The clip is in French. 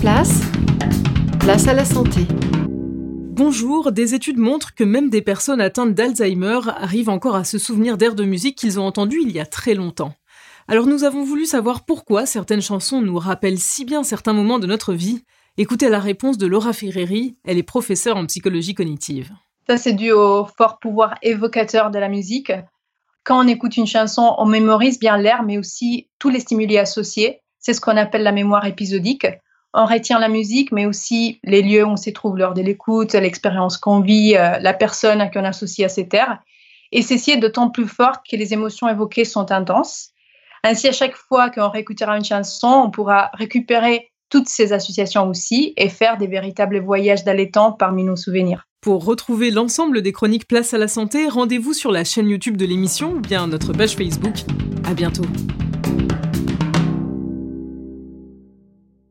place, place à la santé. Bonjour, des études montrent que même des personnes atteintes d'Alzheimer arrivent encore à se souvenir d'airs de musique qu'ils ont entendus il y a très longtemps. Alors nous avons voulu savoir pourquoi certaines chansons nous rappellent si bien certains moments de notre vie. Écoutez la réponse de Laura Ferreri, elle est professeure en psychologie cognitive. Ça, c'est dû au fort pouvoir évocateur de la musique. Quand on écoute une chanson, on mémorise bien l'air, mais aussi tous les stimuli associés. C'est ce qu'on appelle la mémoire épisodique on retient la musique, mais aussi les lieux où on s'y trouve lors de l'écoute, l'expérience qu'on vit, euh, la personne qu'on associe à ces terres. Et ceci est d'autant plus fort que les émotions évoquées sont intenses. Ainsi, à chaque fois qu'on réécoutera une chanson, on pourra récupérer toutes ces associations aussi et faire des véritables voyages d'allétant parmi nos souvenirs. Pour retrouver l'ensemble des chroniques Place à la santé, rendez-vous sur la chaîne YouTube de l'émission ou bien notre page Facebook. À bientôt.